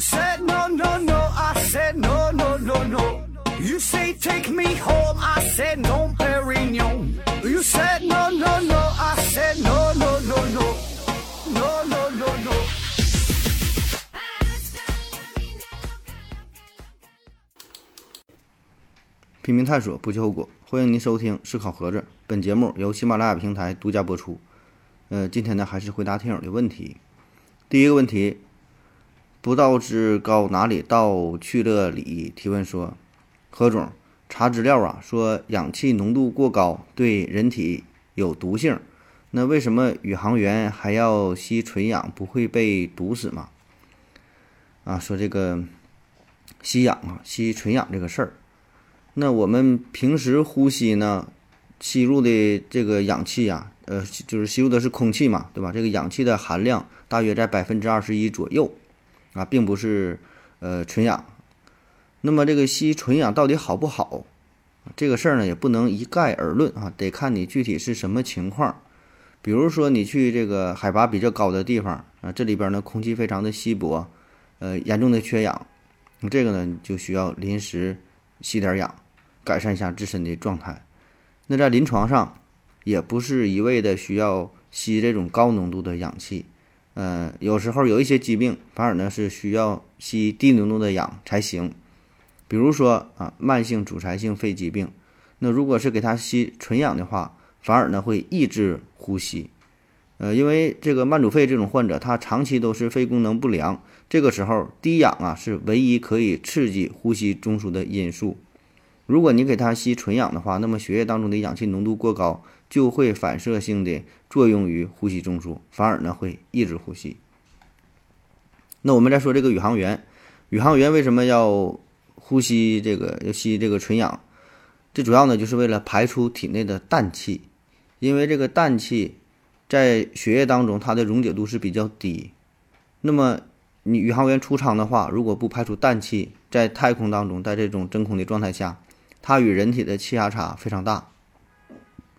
said no, no, no. I said no, no, no, no. You say take me home. I said no, Perignon. You said no, no, no. I said no, no, no, no. No, no, no, no. 拼命探索，不计后果。欢迎您收听《思考盒子》，本节目由喜马拉雅平台独家播出。呃，今天呢，还是回答听友的问题。第一个问题，不道之高哪里到去了里？提问说，何总查资料啊，说氧气浓度过高对人体有毒性，那为什么宇航员还要吸纯氧，不会被毒死吗？啊，说这个吸氧啊，吸纯氧这个事儿。那我们平时呼吸呢，吸入的这个氧气呀，呃，就是吸入的是空气嘛，对吧？这个氧气的含量大约在百分之二十一左右，啊，并不是呃纯氧。那么这个吸纯氧到底好不好？这个事儿呢，也不能一概而论啊，得看你具体是什么情况。比如说你去这个海拔比较高的地方啊，这里边呢空气非常的稀薄，呃，严重的缺氧，这个呢就需要临时吸点氧。改善一下自身的状态。那在临床上，也不是一味的需要吸这种高浓度的氧气。嗯，有时候有一些疾病，反而呢是需要吸低浓度的氧才行。比如说啊，慢性阻塞性肺疾病，那如果是给他吸纯氧的话，反而呢会抑制呼吸。呃，因为这个慢阻肺这种患者，他长期都是肺功能不良，这个时候低氧啊是唯一可以刺激呼吸中枢的因素。如果你给他吸纯氧的话，那么血液当中的氧气浓度过高，就会反射性的作用于呼吸中枢，反而呢会抑制呼吸。那我们再说这个宇航员，宇航员为什么要呼吸这个要吸这个纯氧？最主要呢就是为了排出体内的氮气，因为这个氮气在血液当中它的溶解度是比较低。那么你宇航员出舱的话，如果不排出氮气，在太空当中，在这种真空的状态下，它与人体的气压差非常大，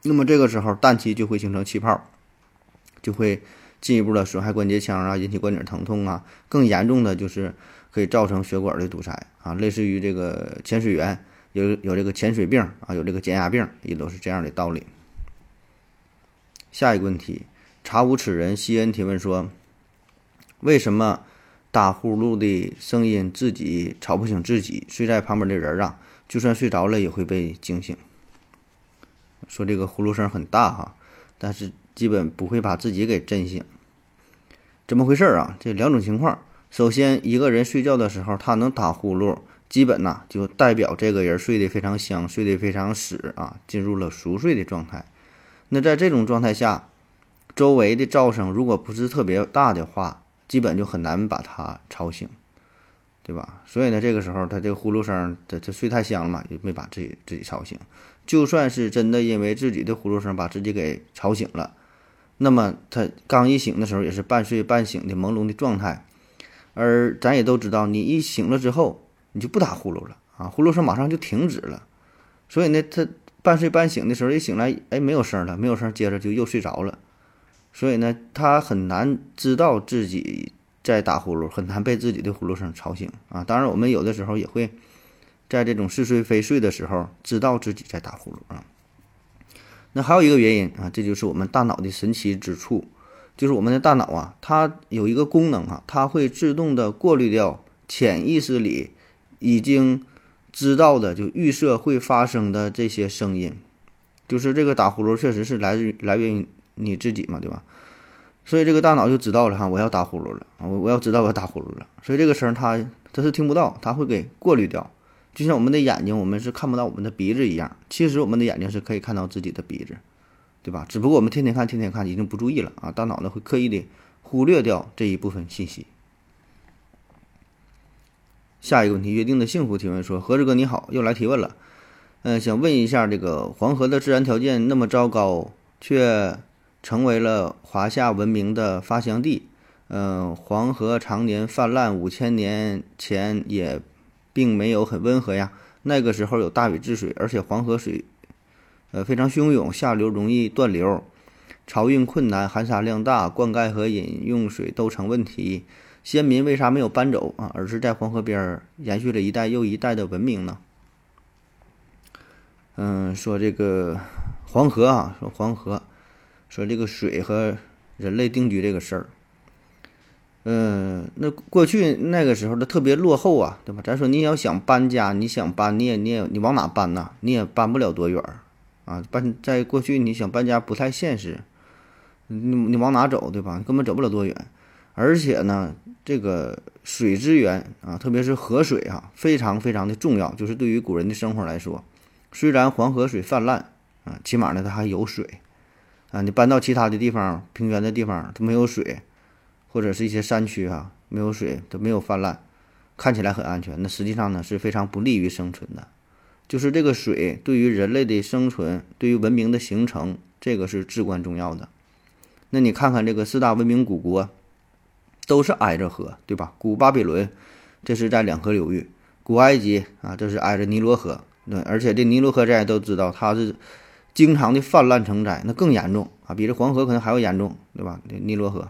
那么这个时候氮气就会形成气泡，就会进一步的损害关节腔啊，引起关节疼痛啊，更严重的就是可以造成血管的堵塞啊，类似于这个潜水员有有这个潜水病啊，有这个减压病，也都是这样的道理。下一个问题，查无此人西恩提问说，为什么打呼噜的声音自己吵不醒自己，睡在旁边的人啊？就算睡着了也会被惊醒。说这个呼噜声很大哈，但是基本不会把自己给震醒。怎么回事啊？这两种情况。首先，一个人睡觉的时候他能打呼噜，基本呐就代表这个人睡得非常香，睡得非常死啊，进入了熟睡的状态。那在这种状态下，周围的噪声如果不是特别大的话，基本就很难把他吵醒。对吧？所以呢，这个时候他这个呼噜声，他他睡太香了嘛，也没把自己自己吵醒。就算是真的因为自己的呼噜声把自己给吵醒了，那么他刚一醒的时候也是半睡半醒的朦胧的状态。而咱也都知道，你一醒了之后，你就不打呼噜了啊，呼噜声马上就停止了。所以呢，他半睡半醒的时候一醒来，哎，没有声了，没有声，接着就又睡着了。所以呢，他很难知道自己。在打呼噜，很难被自己的呼噜声吵醒啊！当然，我们有的时候也会在这种似睡非睡的时候，知道自己在打呼噜啊。那还有一个原因啊，这就是我们大脑的神奇之处，就是我们的大脑啊，它有一个功能啊，它会自动的过滤掉潜意识里已经知道的、就预设会发生的这些声音，就是这个打呼噜确实是来自于来源于你自己嘛，对吧？所以这个大脑就知道了哈，我要打呼噜了我我要知道我要打呼噜了。所以这个声它它是听不到，它会给过滤掉。就像我们的眼睛，我们是看不到我们的鼻子一样，其实我们的眼睛是可以看到自己的鼻子，对吧？只不过我们天天看，天天看，已经不注意了啊。大脑呢会刻意的忽略掉这一部分信息。下一个问题，约定的幸福提问说：何志哥你好，又来提问了。嗯，想问一下，这个黄河的自然条件那么糟糕，却。成为了华夏文明的发祥地。嗯，黄河常年泛滥，五千年前也并没有很温和呀。那个时候有大禹治水，而且黄河水呃非常汹涌，下流容易断流，漕运困难，含沙量大，灌溉和饮用水都成问题。先民为啥没有搬走啊，而是在黄河边儿延续了一代又一代的文明呢？嗯，说这个黄河啊，说黄河，说这个水和人类定居这个事儿。嗯，那过去那个时候的特别落后啊，对吧？咱说你要想搬家，你想搬，你也你也你往哪搬呐？你也搬不了多远儿啊。搬在过去你想搬家不太现实，你你往哪走，对吧？根本走不了多远。而且呢，这个水资源啊，特别是河水啊，非常非常的重要。就是对于古人的生活来说，虽然黄河水泛滥啊，起码呢它还有水啊。你搬到其他的地方，平原的地方它没有水。或者是一些山区啊，没有水都没有泛滥，看起来很安全，那实际上呢是非常不利于生存的。就是这个水对于人类的生存，对于文明的形成，这个是至关重要的。那你看看这个四大文明古国，都是挨着河，对吧？古巴比伦这是在两河流域，古埃及啊这是挨着尼罗河，对，而且这尼罗河大家都知道它是经常的泛滥成灾，那更严重啊，比这黄河可能还要严重，对吧？尼罗河。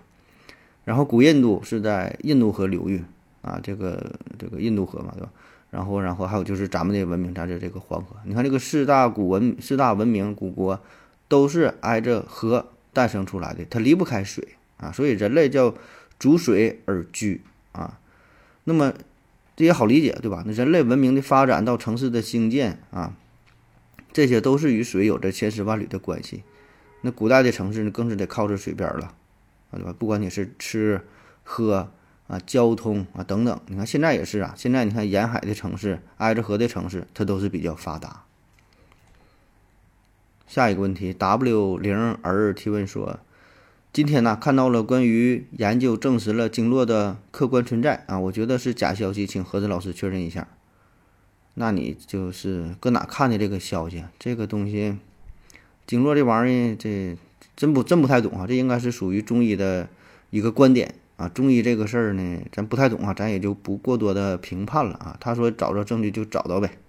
然后古印度是在印度河流域啊，这个这个印度河嘛，对吧？然后然后还有就是咱们的文明，咱这这个黄河。你看这个四大古文四大文明古国都是挨着河诞生出来的，它离不开水啊，所以人类叫逐水而居啊。那么这也好理解，对吧？那人类文明的发展到城市的兴建啊，这些都是与水有着千丝万缕的关系。那古代的城市呢，更是得靠着水边了。对吧？不管你是吃、喝啊、交通啊等等，你看现在也是啊。现在你看沿海的城市、挨着河的城市，它都是比较发达。下一个问题，W 零 R 提问说：今天呢看到了关于研究证实了经络的客观存在啊，我觉得是假消息，请何子老师确认一下。那你就是搁哪看的这个消息？这个东西，经络这玩意儿这。真不真不太懂啊，这应该是属于中医的一个观点啊。中医这个事儿呢，咱不太懂啊，咱也就不过多的评判了啊。他说找着证据就找到呗，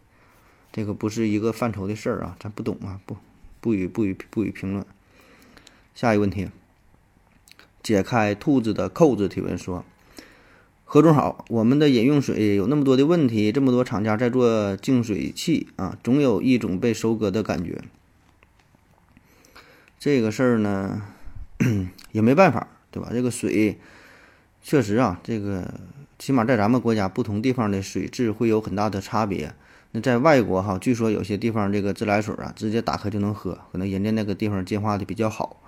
这个不是一个范畴的事儿啊，咱不懂啊，不不予不予不予评论。下一个问题，解开兔子的扣子提问说：何总好，我们的饮用水有那么多的问题，这么多厂家在做净水器啊，总有一种被收割的感觉。这个事儿呢，也没办法，对吧？这个水确实啊，这个起码在咱们国家不同地方的水质会有很大的差别。那在外国哈，据说有些地方这个自来水啊，直接打开就能喝，可能人家那个地方净化的比较好。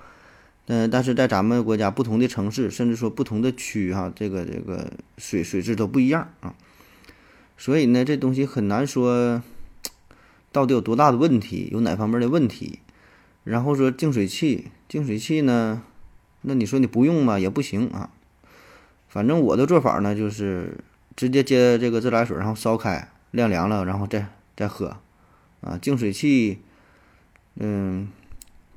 嗯，但是在咱们国家不同的城市，甚至说不同的区哈，这个这个水水质都不一样啊。所以呢，这东西很难说到底有多大的问题，有哪方面的问题。然后说净水器，净水器呢，那你说你不用吧也不行啊。反正我的做法呢，就是直接接这个自来水，然后烧开晾凉了，然后再再喝。啊，净水器，嗯，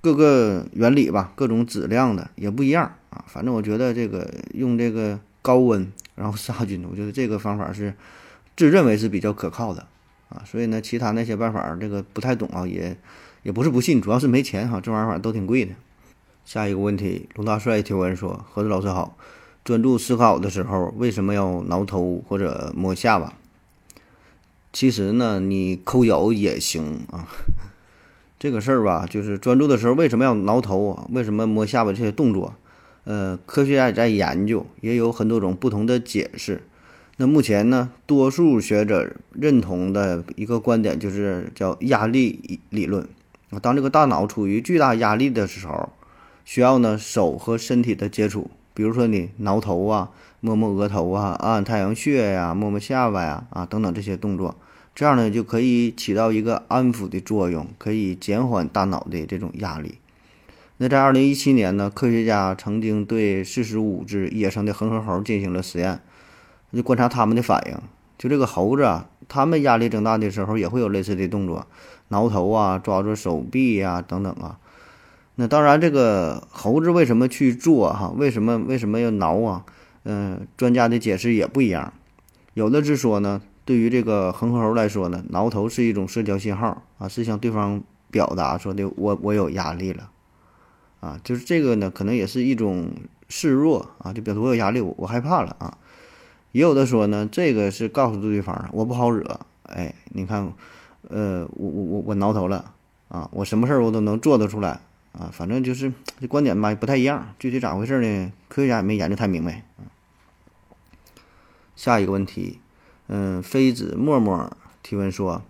各个原理吧，各种质量的也不一样啊。反正我觉得这个用这个高温然后杀菌，我觉得这个方法是自认为是比较可靠的啊。所以呢，其他那些办法这个不太懂啊，也。也不是不信，主要是没钱哈，这玩意儿都挺贵的。下一个问题，龙大帅提问说：“何子老师好，专注思考的时候为什么要挠头或者摸下巴？其实呢，你抠脚也行啊。这个事儿吧，就是专注的时候为什么要挠头啊？为什么摸下巴这些动作？呃，科学家也在研究，也有很多种不同的解释。那目前呢，多数学者认同的一个观点就是叫压力理论。”啊，当这个大脑处于巨大压力的时候，需要呢手和身体的接触，比如说你挠头啊、摸摸额头啊、按太阳穴呀、摸摸下巴呀啊等等这些动作，这样呢就可以起到一个安抚的作用，可以减缓大脑的这种压力。那在二零一七年呢，科学家曾经对四十五只野生的恒河猴进行了实验，就观察它们的反应。就这个猴子啊，他们压力增大的时候也会有类似的动作。挠头啊，抓住手臂呀，等等啊。那当然，这个猴子为什么去做哈？为什么为什么要挠啊？嗯，专家的解释也不一样。有的是说呢，对于这个恒河猴来说呢，挠头是一种社交信号啊，是向对方表达说的我我有压力了啊。就是这个呢，可能也是一种示弱啊，就表示我有压力，我我害怕了啊。也有的说呢，这个是告诉对方我不好惹，哎，你看，呃，我我我我挠头了啊，我什么事儿我都能做得出来啊，反正就是这观点吧不太一样，具体咋回事呢？科学家也没研究太明白。下一个问题，嗯，妃子默默提问说。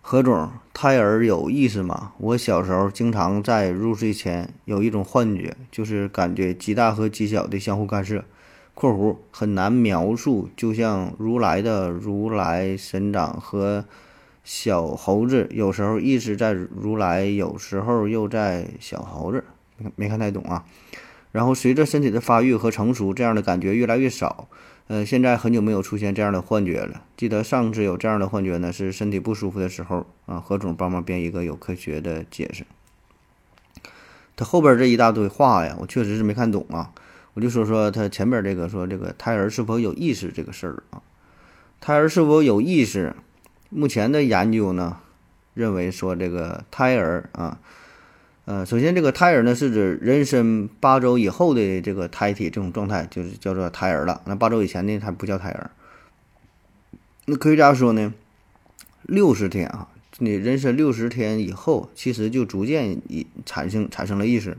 何总，胎儿有意思吗？我小时候经常在入睡前有一种幻觉，就是感觉极大和极小的相互干涉（括弧很难描述），就像如来的如来神掌和小猴子，有时候意识在如来，有时候又在小猴子。没没看太懂啊。然后随着身体的发育和成熟，这样的感觉越来越少。呃，现在很久没有出现这样的幻觉了。记得上次有这样的幻觉呢，是身体不舒服的时候啊。何总帮忙编一个有科学的解释。他后边这一大堆话呀，我确实是没看懂啊。我就说说他前边这个，说这个胎儿是否有意识这个事儿啊。胎儿是否有意识？目前的研究呢，认为说这个胎儿啊。呃，首先，这个胎儿呢是指人身八周以后的这个胎体这种状态，就是叫做胎儿了。那八周以前呢，它不叫胎儿。那科学家说呢，六十天啊，你人身六十天以后，其实就逐渐已产生产生了意识，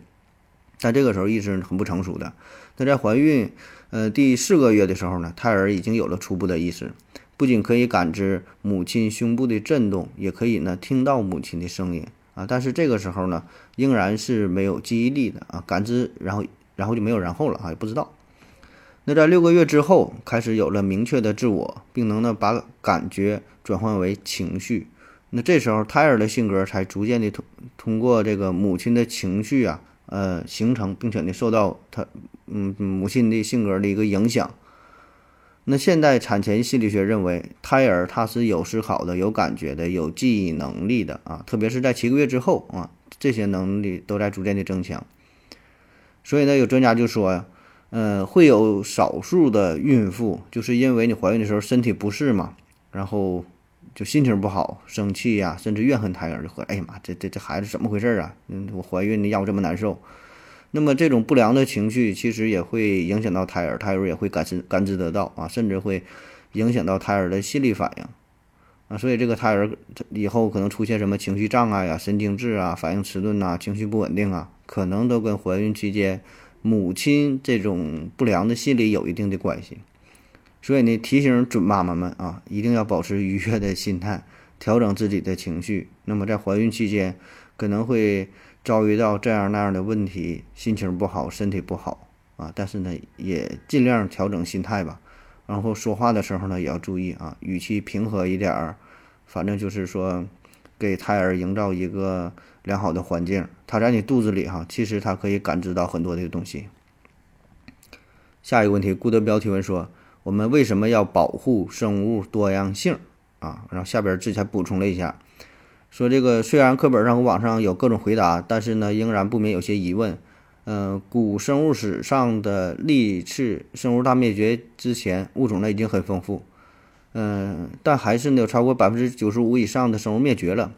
在这个时候意识很不成熟的。那在怀孕呃第四个月的时候呢，胎儿已经有了初步的意识，不仅可以感知母亲胸部的震动，也可以呢听到母亲的声音。啊，但是这个时候呢，仍然是没有记忆力的啊，感知，然后，然后就没有然后了啊，也不知道。那在六个月之后，开始有了明确的自我，并能呢把感觉转换为情绪。那这时候胎儿的性格才逐渐的通通过这个母亲的情绪啊，呃，形成，并且呢受到他嗯母亲的性格的一个影响。那现代产前心理学认为，胎儿他是有思考的、有感觉的、有记忆能力的啊，特别是在七个月之后啊，这些能力都在逐渐的增强。所以呢，有专家就说呀，嗯，会有少数的孕妇就是因为你怀孕的时候身体不适嘛，然后就心情不好、生气呀，甚至怨恨胎儿，就说：“哎呀妈，这这这孩子怎么回事啊？嗯，我怀孕的让我这么难受。”那么这种不良的情绪其实也会影响到胎儿，胎儿也会感知感知得到啊，甚至会影响到胎儿的心理反应啊，所以这个胎儿以后可能出现什么情绪障碍啊、神经质啊、反应迟钝呐、情绪不稳定啊，可能都跟怀孕期间母亲这种不良的心理有一定的关系。所以呢，提醒准妈妈们啊，一定要保持愉悦的心态，调整自己的情绪。那么在怀孕期间可能会。遭遇到这样那样的问题，心情不好，身体不好啊，但是呢，也尽量调整心态吧。然后说话的时候呢，也要注意啊，语气平和一点儿。反正就是说，给胎儿营造一个良好的环境。他在你肚子里哈，其实他可以感知到很多的东西。下一个问题，顾德彪提问说：我们为什么要保护生物多样性啊？然后下边之前补充了一下。说这个虽然课本上和网上有各种回答，但是呢，仍然不免有些疑问。嗯，古生物史上的历次生物大灭绝之前，物种呢已经很丰富。嗯，但还是呢有超过百分之九十五以上的生物灭绝了。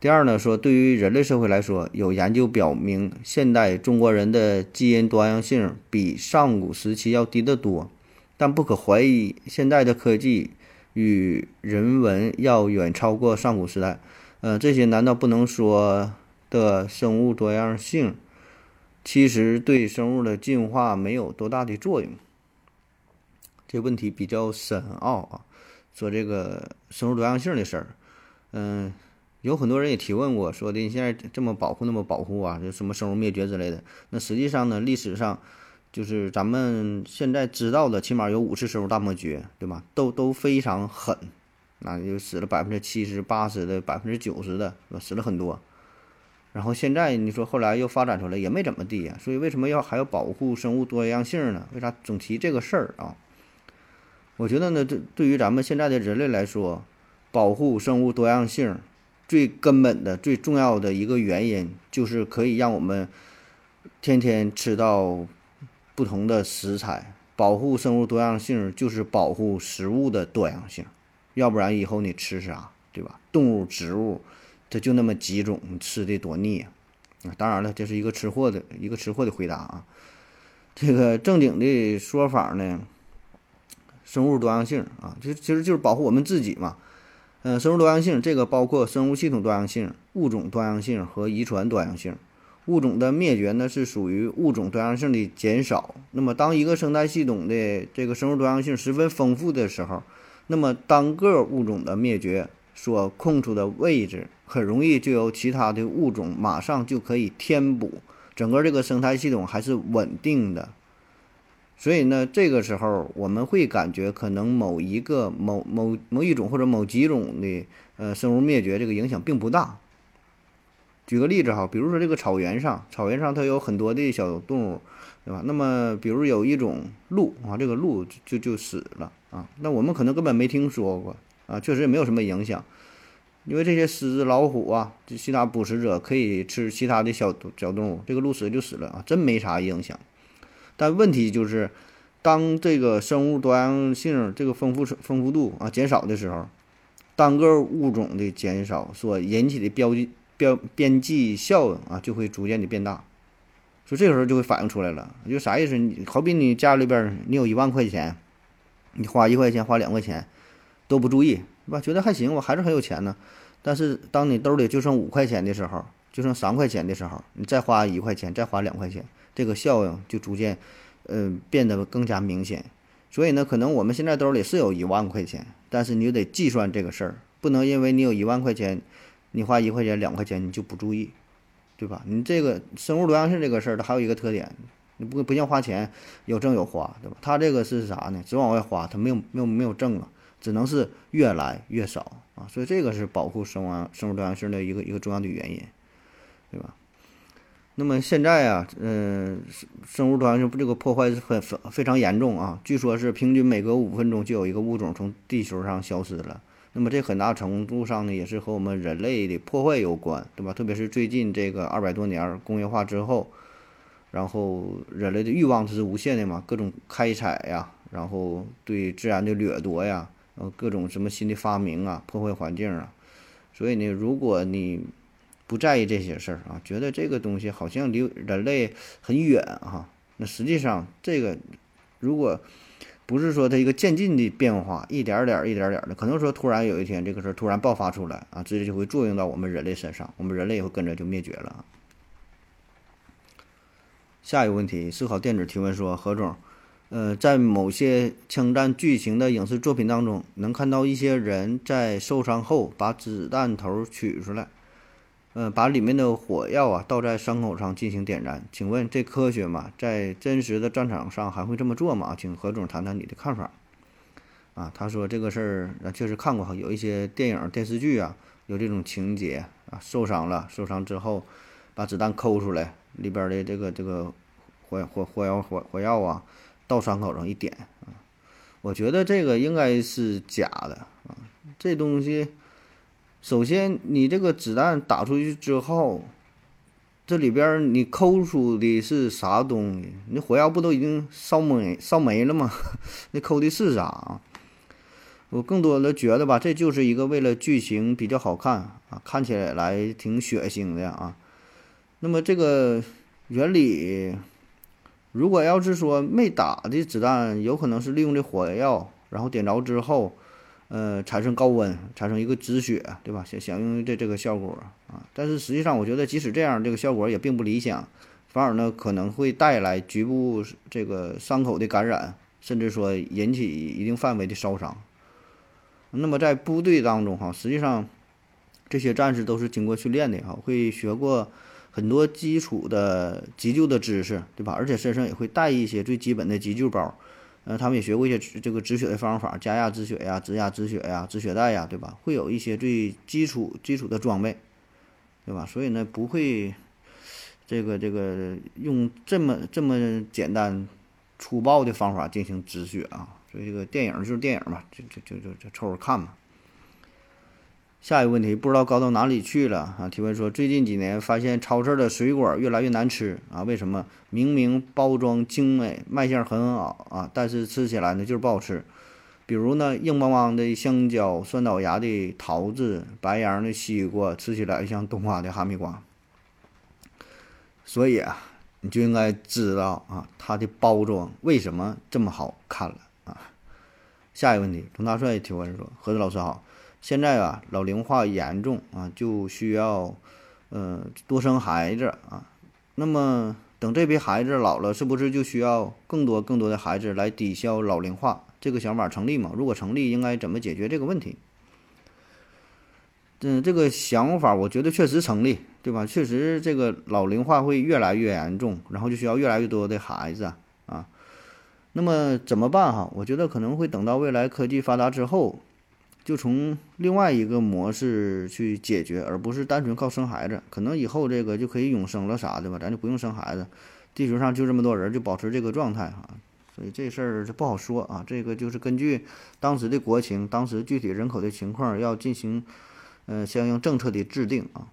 第二呢，说对于人类社会来说，有研究表明，现代中国人的基因多样性比上古时期要低得多。但不可怀疑，现代的科技与人文要远超过上古时代。呃，这些难道不能说的生物多样性，其实对生物的进化没有多大的作用？这问题比较深奥啊。说这个生物多样性的事儿，嗯，有很多人也提问过，说的你现在这么保护那么保护啊，就什么生物灭绝之类的。那实际上呢，历史上就是咱们现在知道的，起码有五次生物大灭绝，对吧？都都非常狠。那就死了百分之七十、八十的，百分之九十的，死了很多。然后现在你说后来又发展出来，也没怎么地呀。所以为什么要还要保护生物多样性呢？为啥总提这个事儿啊？我觉得呢，这对于咱们现在的人类来说，保护生物多样性最根本的、最重要的一个原因，就是可以让我们天天吃到不同的食材。保护生物多样性就是保护食物的多样性。要不然以后你吃啥，对吧？动物、植物，它就那么几种，吃的多腻啊！当然了，这是一个吃货的一个吃货的回答啊。这个正经的说法呢，生物多样性啊，就其实就是保护我们自己嘛。嗯，生物多样性这个包括生物系统多样性、物种多样性和遗传多样性。物种的灭绝呢是属于物种多样性的减少。那么当一个生态系统的这个生物多样性十分丰富的时候，那么单个物种的灭绝所空出的位置，很容易就由其他的物种马上就可以填补，整个这个生态系统还是稳定的。所以呢，这个时候我们会感觉可能某一个某某某一种或者某几种的呃生物灭绝，这个影响并不大。举个例子哈，比如说这个草原上，草原上它有很多的小动物，对吧？那么比如有一种鹿啊，这个鹿就就死了啊，那我们可能根本没听说过啊，确实也没有什么影响，因为这些狮子、老虎啊，这其他捕食者可以吃其他的小小动物，这个鹿死就死了啊，真没啥影响。但问题就是，当这个生物多样性这个丰富丰富度啊减少的时候，单个物种的减少所引起的标记标边际效应啊就会逐渐的变大，所以这个时候就会反映出来了。就啥意思？你好比你家里边你有一万块钱，你花一块钱花两块钱都不注意是吧？觉得还行，我还是很有钱呢。但是当你兜里就剩五块钱的时候，就剩三块钱的时候，你再花一块钱，再花两块钱。这个效应就逐渐，呃，变得更加明显。所以呢，可能我们现在兜里是有一万块钱，但是你就得计算这个事儿，不能因为你有一万块钱，你花一块钱、两块钱你就不注意，对吧？你这个生物多样性这个事儿，它还有一个特点，你不不像花钱有挣有花，对吧？它这个是啥呢？只往外花，它没有没有没有挣了，只能是越来越少啊。所以这个是保护生物生物多样性的一个一个重要的原因，对吧？那么现在啊，嗯，生物多样性这个破坏是很非非常严重啊。据说是平均每隔五分钟就有一个物种从地球上消失了。那么这很大程度上呢，也是和我们人类的破坏有关，对吧？特别是最近这个二百多年工业化之后，然后人类的欲望它是无限的嘛，各种开采呀，然后对自然的掠夺呀，然后，各种什么新的发明啊，破坏环境啊。所以呢，如果你不在意这些事儿啊，觉得这个东西好像离人类很远哈。那实际上，这个如果不是说它一个渐进的变化，一点点儿、一点点儿的，可能说突然有一天这个事儿突然爆发出来啊，直接就会作用到我们人类身上，我们人类也会跟着就灭绝了。下一个问题，思考电子提问说：何总，呃，在某些枪战剧情的影视作品当中，能看到一些人在受伤后把子弹头取出来。嗯，把里面的火药啊倒在伤口上进行点燃，请问这科学吗？在真实的战场上还会这么做吗？请何总谈谈你的看法。啊，他说这个事儿啊确实看过，有一些电影电视剧啊有这种情节啊，受伤了，受伤之后把子弹抠出来，里边的这个这个火火火药火火药啊到伤口上一点啊，我觉得这个应该是假的啊，这东西。首先，你这个子弹打出去之后，这里边你抠出的是啥东西？你火药不都已经烧没烧没了吗？那抠的是啥？我更多的觉得吧，这就是一个为了剧情比较好看啊，看起来挺血腥的啊。那么这个原理，如果要是说没打的子弹，有可能是利用这火药，然后点着之后。呃，产生高温，产生一个止血，对吧？想想用这这个效果啊，但是实际上，我觉得即使这样，这个效果也并不理想，反而呢可能会带来局部这个伤口的感染，甚至说引起一定范围的烧伤。那么在部队当中哈，实际上这些战士都是经过训练的哈，会学过很多基础的急救的知识，对吧？而且身上也会带一些最基本的急救包。呃，他们也学过一些这个止血的方法，加压止血呀，止压止血呀，止血带呀，对吧？会有一些最基础基础的装备，对吧？所以呢，不会这个这个用这么这么简单粗暴的方法进行止血啊。所以这个电影就是电影嘛，就就就就就凑合看嘛。下一个问题，不知道高到哪里去了啊？提问说，最近几年发现超市的水果越来越难吃啊？为什么？明明包装精美，卖相很好啊，但是吃起来呢就是不好吃。比如呢，硬邦邦的香蕉，酸倒牙的桃子，白瓤的西瓜，吃起来像冬瓜的哈密瓜。所以啊，你就应该知道啊，它的包装为什么这么好看了啊？下一个问题，童大帅提问说：“何子老师好，现在啊老龄化严重啊，就需要呃多生孩子啊。那么等这批孩子老了，是不是就需要更多更多的孩子来抵消老龄化？这个想法成立吗？如果成立，应该怎么解决这个问题？”嗯，这个想法我觉得确实成立，对吧？确实这个老龄化会越来越严重，然后就需要越来越多的孩子啊。那么怎么办哈？我觉得可能会等到未来科技发达之后，就从另外一个模式去解决，而不是单纯靠生孩子。可能以后这个就可以永生了啥的吧，咱就不用生孩子，地球上就这么多人，就保持这个状态哈。所以这事儿就不好说啊。这个就是根据当时的国情、当时具体人口的情况要进行。嗯，相应政策的制定啊。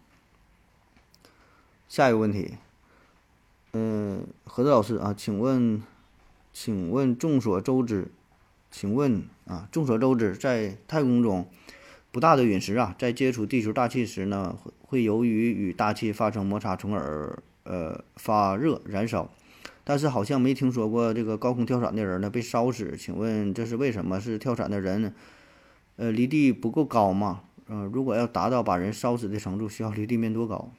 下一个问题，嗯，何子老师啊，请问，请问众所周知，请问啊，众所周知，在太空中，不大的陨石啊，在接触地球大气时呢，会会由于与大气发生摩擦，从而呃发热燃烧。但是好像没听说过这个高空跳伞的人呢被烧死，请问这是为什么？是跳伞的人呃离地不够高吗？嗯，如果要达到把人烧死的程度，需要离地面多高？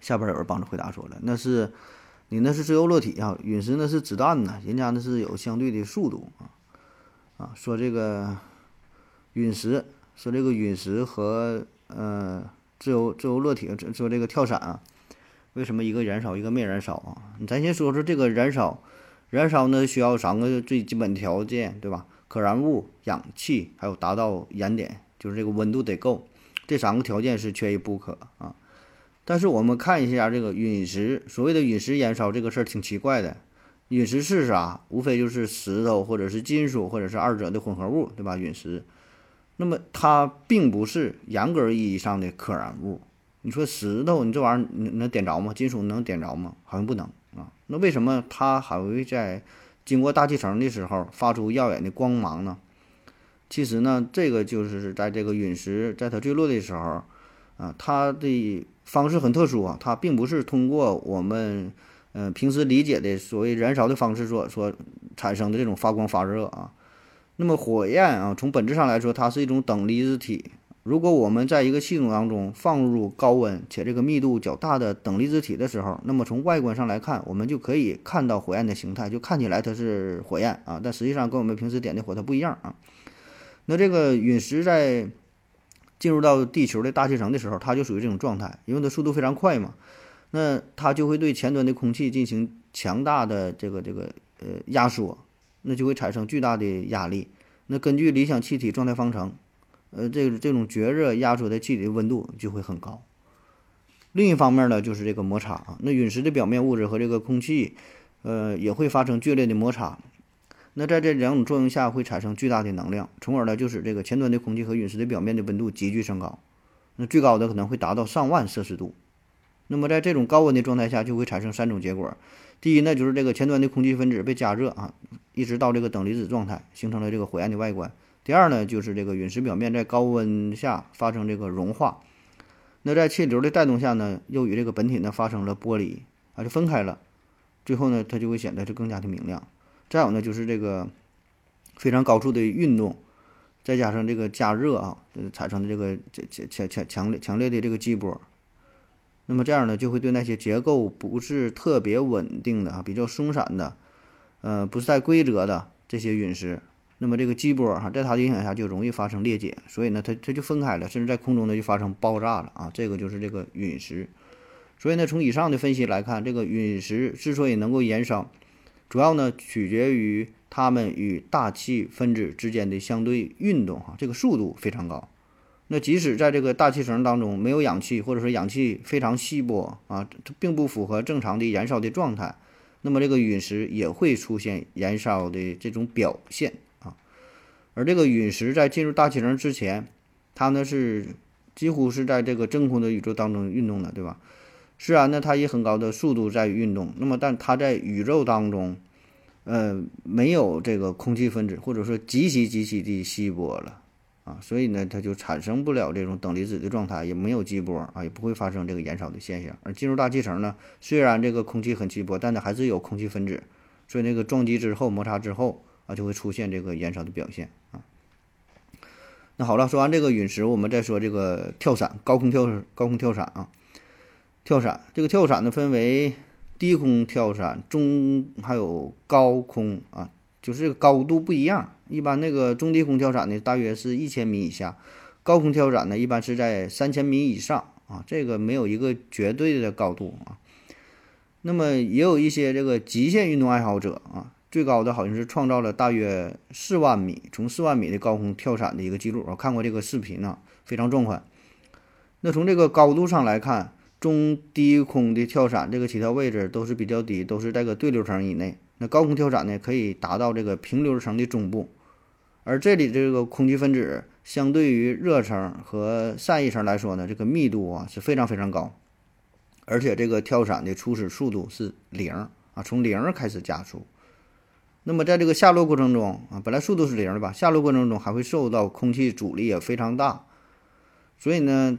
下边有人帮着回答说了，那是你那是自由落体啊，陨石那是子弹呢，人家那是有相对的速度啊啊。说这个陨石，说这个陨石和呃自由自由落体，说这个跳伞啊，为什么一个燃烧一个没燃烧啊？咱先说说这个燃烧，燃烧呢需要三个最基本条件，对吧？可燃物、氧气，还有达到燃点。就是这个温度得够，这三个条件是缺一不可啊。但是我们看一下这个陨石，所谓的陨石燃烧这个事儿挺奇怪的。陨石是啥？无非就是石头或者是金属或者是二者的混合物，对吧？陨石，那么它并不是严格意义上的可燃物。你说石头，你这玩意儿能能点着吗？金属能点着吗？好像不能啊。那为什么它还会在经过大气层的时候发出耀眼的光芒呢？其实呢，这个就是在这个陨石在它坠落的时候，啊，它的方式很特殊啊，它并不是通过我们嗯平时理解的所谓燃烧的方式所所产生的这种发光发热啊。那么火焰啊，从本质上来说，它是一种等离子体。如果我们在一个系统当中放入高温且这个密度较大的等离子体的时候，那么从外观上来看，我们就可以看到火焰的形态，就看起来它是火焰啊，但实际上跟我们平时点的火它不一样啊。那这个陨石在进入到地球的大气层的时候，它就属于这种状态，因为它速度非常快嘛。那它就会对前端的空气进行强大的这个这个呃压缩，那就会产生巨大的压力。那根据理想气体状态方程，呃，这个这种绝热压缩的气体的温度就会很高。另一方面呢，就是这个摩擦啊，那陨石的表面物质和这个空气，呃，也会发生剧烈的摩擦。那在这两种作用下会产生巨大的能量，从而呢就使这个前端的空气和陨石的表面的温度急剧升高，那最高的可能会达到上万摄氏度。那么在这种高温的状态下就会产生三种结果：第一呢就是这个前端的空气分子被加热啊，一直到这个等离子状态，形成了这个火焰的外观；第二呢就是这个陨石表面在高温下发生这个融化，那在气流的带动下呢又与这个本体呢发生了剥离啊，就分开了，最后呢它就会显得是更加的明亮。再有呢，就是这个非常高速的运动，再加上这个加热啊，产生的这个强强强强烈强烈的这个激波，那么这样呢，就会对那些结构不是特别稳定的啊，比较松散的，呃，不是太规则的这些陨石，那么这个激波哈，在它的影响下就容易发生裂解，所以呢，它它就分开了，甚至在空中呢就发生爆炸了啊，这个就是这个陨石。所以呢，从以上的分析来看，这个陨石之所以能够燃烧。主要呢取决于它们与大气分子之间的相对运动，哈，这个速度非常高。那即使在这个大气层当中没有氧气，或者说氧气非常稀薄啊，它并不符合正常的燃烧的状态，那么这个陨石也会出现燃烧的这种表现啊。而这个陨石在进入大气层之前，它呢是几乎是在这个真空的宇宙当中运动的，对吧？虽然呢，它以很高的速度在运动，那么但它在宇宙当中，呃，没有这个空气分子，或者说极其极其的稀薄了啊，所以呢，它就产生不了这种等离子的状态，也没有激波啊，也不会发生这个燃烧的现象。而进入大气层呢，虽然这个空气很稀薄，但它还是有空气分子，所以那个撞击之后、摩擦之后啊，就会出现这个燃烧的表现啊。那好了，说完这个陨石，我们再说这个跳伞，高空跳高空跳伞啊。跳伞这个跳伞呢，分为低空跳伞、中还有高空啊，就是高度不一样。一般那个中低空跳伞呢，大约是一千米以下；高空跳伞呢，一般是在三千米以上啊。这个没有一个绝对的高度啊。那么也有一些这个极限运动爱好者啊，最高的好像是创造了大约四万米，从四万米的高空跳伞的一个记录。我看过这个视频呢，非常壮观。那从这个高度上来看。中低空的跳伞，这个起跳位置都是比较低，都是在个对流层以内。那高空跳伞呢，可以达到这个平流层的中部，而这里这个空气分子相对于热层和散逸层来说呢，这个密度啊是非常非常高，而且这个跳伞的初始速度是零啊，从零开始加速。那么在这个下落过程中啊，本来速度是零的吧，下落过程中还会受到空气阻力也非常大，所以呢，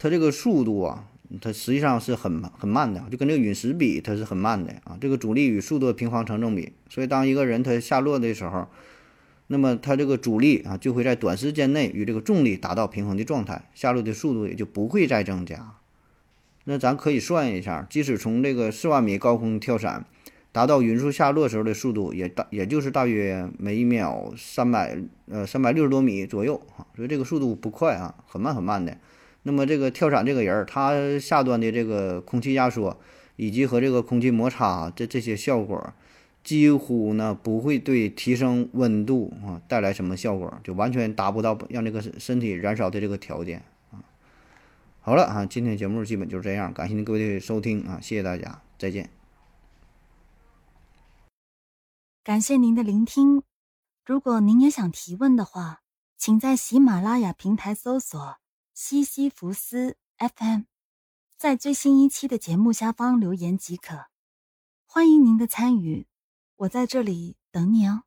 它这个速度啊。它实际上是很很慢的，就跟这个陨石比，它是很慢的啊。这个阻力与速度的平方成正比，所以当一个人他下落的时候，那么他这个阻力啊就会在短时间内与这个重力达到平衡的状态，下落的速度也就不会再增加。那咱可以算一下，即使从这个四万米高空跳伞达到匀速下落时候的速度，也大也就是大约每秒三百呃三百六十多米左右啊，所以这个速度不快啊，很慢很慢的。那么这个跳伞这个人儿，他下端的这个空气压缩以及和这个空气摩擦这这些效果，几乎呢不会对提升温度啊带来什么效果，就完全达不到让这个身体燃烧的这个条件啊。好了啊，今天节目基本就是这样，感谢您各位的收听啊，谢谢大家，再见。感谢您的聆听，如果您也想提问的话，请在喜马拉雅平台搜索。西西弗斯 FM，在最新一期的节目下方留言即可，欢迎您的参与，我在这里等你哦。